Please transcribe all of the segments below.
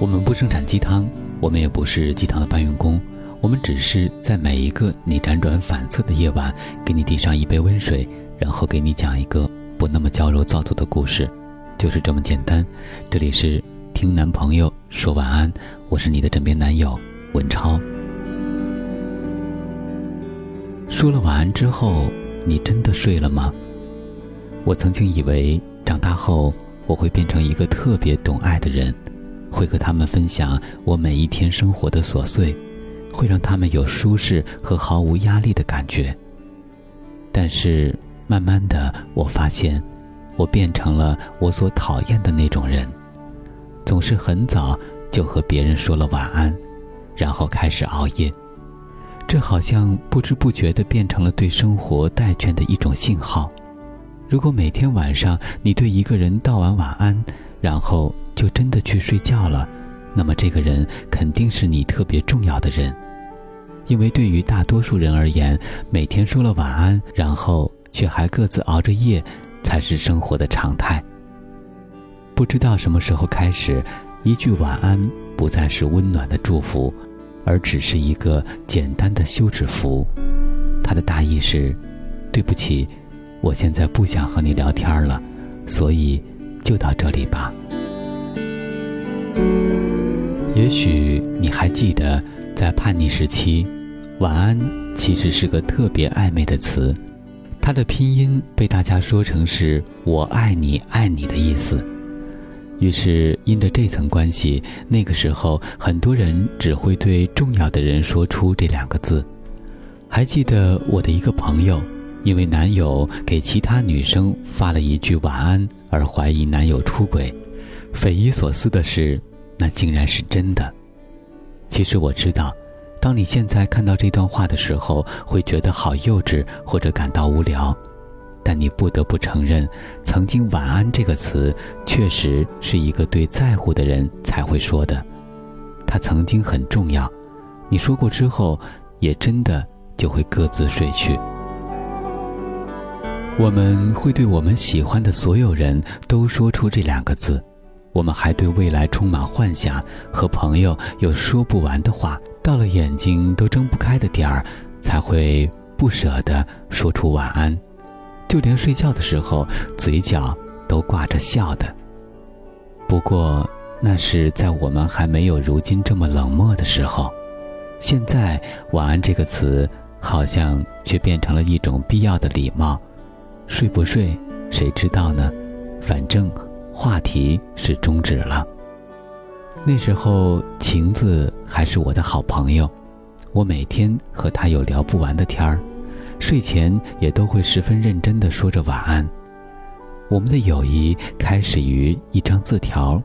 我们不生产鸡汤，我们也不是鸡汤的搬运工，我们只是在每一个你辗转反侧的夜晚，给你递上一杯温水，然后给你讲一个不那么矫揉造作的故事，就是这么简单。这里是听男朋友说晚安，我是你的枕边男友文超。说了晚安之后，你真的睡了吗？我曾经以为长大后我会变成一个特别懂爱的人，会和他们分享我每一天生活的琐碎，会让他们有舒适和毫无压力的感觉。但是慢慢的，我发现，我变成了我所讨厌的那种人，总是很早就和别人说了晚安，然后开始熬夜。这好像不知不觉的变成了对生活待倦的一种信号。如果每天晚上你对一个人道完晚安，然后就真的去睡觉了，那么这个人肯定是你特别重要的人。因为对于大多数人而言，每天说了晚安，然后却还各自熬着夜，才是生活的常态。不知道什么时候开始，一句晚安不再是温暖的祝福。而只是一个简单的休止符，他的大意是：对不起，我现在不想和你聊天了，所以就到这里吧。也许你还记得，在叛逆时期，晚安其实是个特别暧昧的词，它的拼音被大家说成是我爱你爱你的意思。于是，因着这层关系，那个时候很多人只会对重要的人说出这两个字。还记得我的一个朋友，因为男友给其他女生发了一句晚安而怀疑男友出轨。匪夷所思的是，那竟然是真的。其实我知道，当你现在看到这段话的时候，会觉得好幼稚，或者感到无聊。但你不得不承认，曾经“晚安”这个词确实是一个对在乎的人才会说的。它曾经很重要，你说过之后，也真的就会各自睡去。我们会对我们喜欢的所有人都说出这两个字，我们还对未来充满幻想，和朋友有说不完的话。到了眼睛都睁不开的点儿，才会不舍得说出晚安。就连睡觉的时候，嘴角都挂着笑的。不过，那是在我们还没有如今这么冷漠的时候。现在，“晚安”这个词好像却变成了一种必要的礼貌。睡不睡，谁知道呢？反正话题是终止了。那时候，晴子还是我的好朋友，我每天和她有聊不完的天儿。睡前也都会十分认真地说着晚安。我们的友谊开始于一张字条。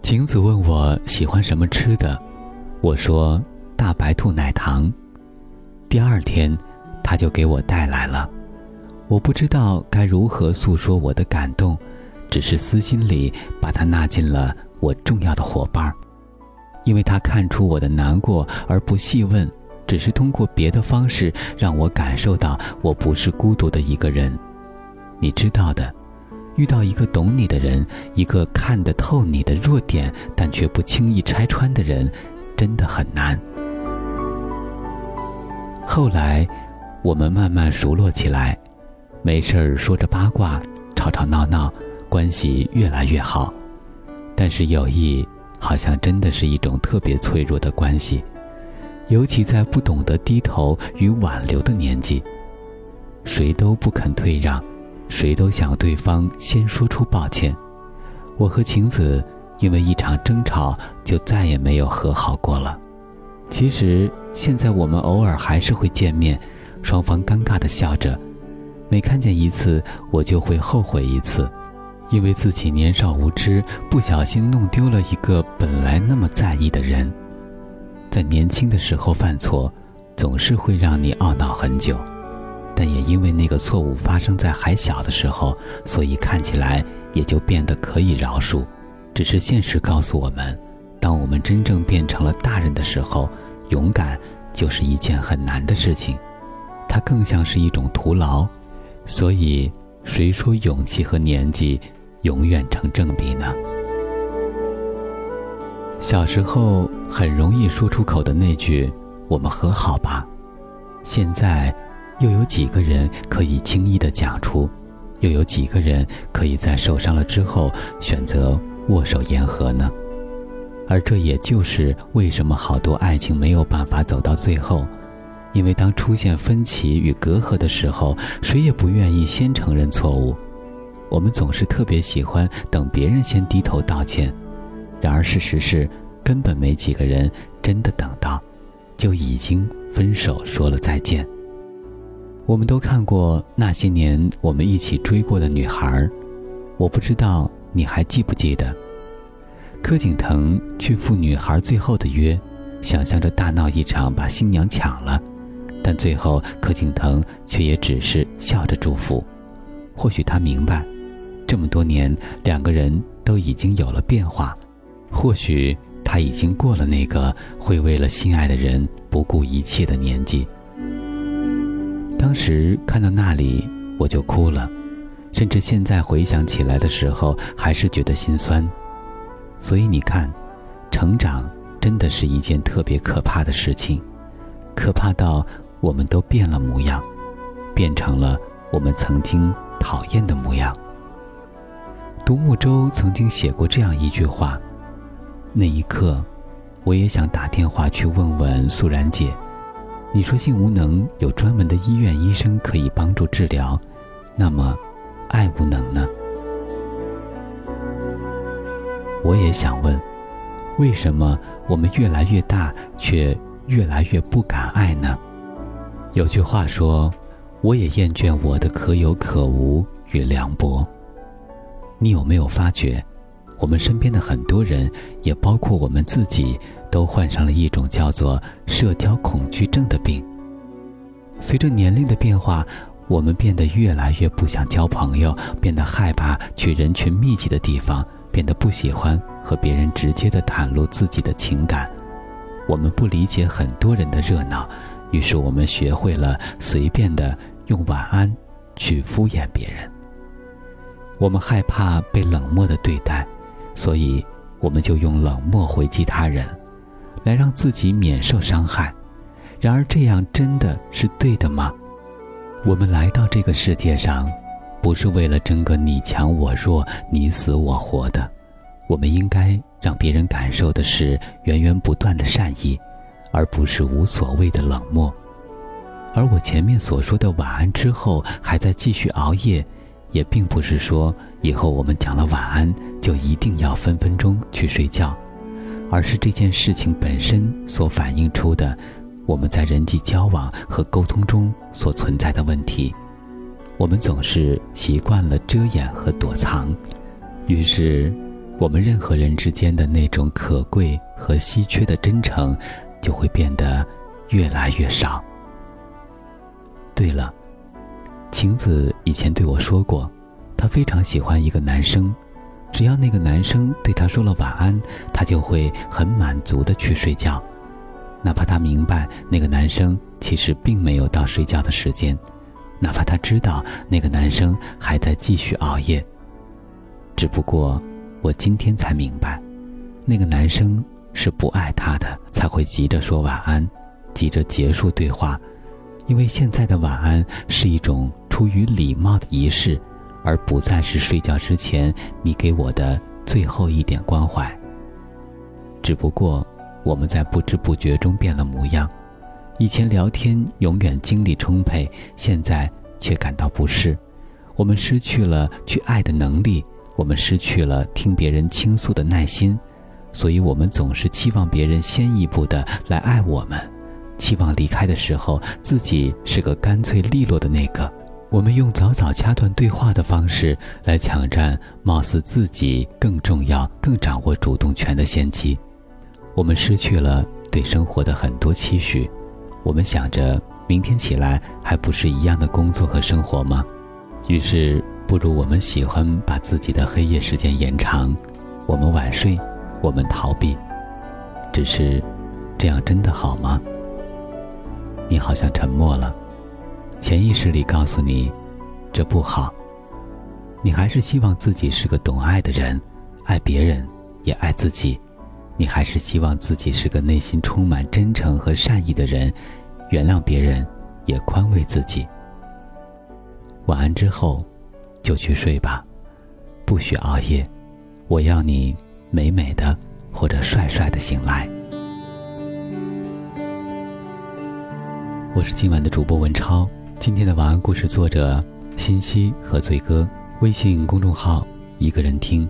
晴子问我喜欢什么吃的，我说大白兔奶糖。第二天，他就给我带来了。我不知道该如何诉说我的感动，只是私心里把他纳进了我重要的伙伴儿，因为他看出我的难过而不细问。只是通过别的方式让我感受到我不是孤独的一个人，你知道的，遇到一个懂你的人，一个看得透你的弱点但却不轻易拆穿的人，真的很难。后来，我们慢慢熟络起来，没事儿说着八卦，吵吵闹闹，关系越来越好。但是友谊好像真的是一种特别脆弱的关系。尤其在不懂得低头与挽留的年纪，谁都不肯退让，谁都想对方先说出抱歉。我和晴子因为一场争吵就再也没有和好过了。其实现在我们偶尔还是会见面，双方尴尬的笑着。每看见一次，我就会后悔一次，因为自己年少无知，不小心弄丢了一个本来那么在意的人。在年轻的时候犯错，总是会让你懊恼很久，但也因为那个错误发生在还小的时候，所以看起来也就变得可以饶恕。只是现实告诉我们，当我们真正变成了大人的时候，勇敢就是一件很难的事情，它更像是一种徒劳。所以，谁说勇气和年纪永远成正比呢？小时候很容易说出口的那句“我们和好吧”，现在又有几个人可以轻易的讲出？又有几个人可以在受伤了之后选择握手言和呢？而这也就是为什么好多爱情没有办法走到最后，因为当出现分歧与隔阂的时候，谁也不愿意先承认错误。我们总是特别喜欢等别人先低头道歉，然而事实是，根本没几个人真的等到，就已经分手说了再见。我们都看过那些年我们一起追过的女孩，我不知道你还记不记得。柯景腾去赴女孩最后的约，想象着大闹一场把新娘抢了，但最后柯景腾却也只是笑着祝福。或许他明白。这么多年，两个人都已经有了变化，或许他已经过了那个会为了心爱的人不顾一切的年纪。当时看到那里，我就哭了，甚至现在回想起来的时候，还是觉得心酸。所以你看，成长真的是一件特别可怕的事情，可怕到我们都变了模样，变成了我们曾经讨厌的模样。独木舟曾经写过这样一句话：“那一刻，我也想打电话去问问素然姐。你说性无能有专门的医院医生可以帮助治疗，那么，爱无能呢？我也想问，为什么我们越来越大，却越来越不敢爱呢？有句话说：我也厌倦我的可有可无与凉薄。”你有没有发觉，我们身边的很多人，也包括我们自己，都患上了一种叫做社交恐惧症的病。随着年龄的变化，我们变得越来越不想交朋友，变得害怕去人群密集的地方，变得不喜欢和别人直接的袒露自己的情感。我们不理解很多人的热闹，于是我们学会了随便的用晚安去敷衍别人。我们害怕被冷漠的对待，所以我们就用冷漠回击他人，来让自己免受伤害。然而，这样真的是对的吗？我们来到这个世界上，不是为了争个你强我弱、你死我活的。我们应该让别人感受的是源源不断的善意，而不是无所谓的冷漠。而我前面所说的晚安之后，还在继续熬夜。也并不是说以后我们讲了晚安就一定要分分钟去睡觉，而是这件事情本身所反映出的我们在人际交往和沟通中所存在的问题。我们总是习惯了遮掩和躲藏，于是我们任何人之间的那种可贵和稀缺的真诚就会变得越来越少。对了。晴子以前对我说过，她非常喜欢一个男生，只要那个男生对她说了晚安，她就会很满足的去睡觉，哪怕她明白那个男生其实并没有到睡觉的时间，哪怕她知道那个男生还在继续熬夜。只不过，我今天才明白，那个男生是不爱她的，才会急着说晚安，急着结束对话。因为现在的晚安是一种出于礼貌的仪式，而不再是睡觉之前你给我的最后一点关怀。只不过我们在不知不觉中变了模样，以前聊天永远精力充沛，现在却感到不适。我们失去了去爱的能力，我们失去了听别人倾诉的耐心，所以我们总是期望别人先一步的来爱我们。期望离开的时候，自己是个干脆利落的那个。我们用早早掐断对话的方式来抢占貌似自己更重要、更掌握主动权的先机。我们失去了对生活的很多期许。我们想着明天起来还不是一样的工作和生活吗？于是，不如我们喜欢把自己的黑夜时间延长。我们晚睡，我们逃避。只是，这样真的好吗？你好像沉默了，潜意识里告诉你，这不好。你还是希望自己是个懂爱的人，爱别人，也爱自己，你还是希望自己是个内心充满真诚和善意的人，原谅别人，也宽慰自己。晚安之后，就去睡吧，不许熬夜。我要你美美的或者帅帅的醒来。我是今晚的主播文超，今天的晚安故事作者欣西和醉哥，微信公众号一个人听。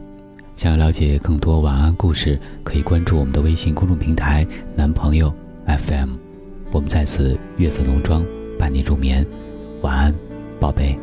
想要了解更多晚安故事，可以关注我们的微信公众平台“男朋友 FM”。我们在此月色浓妆伴你入眠，晚安，宝贝。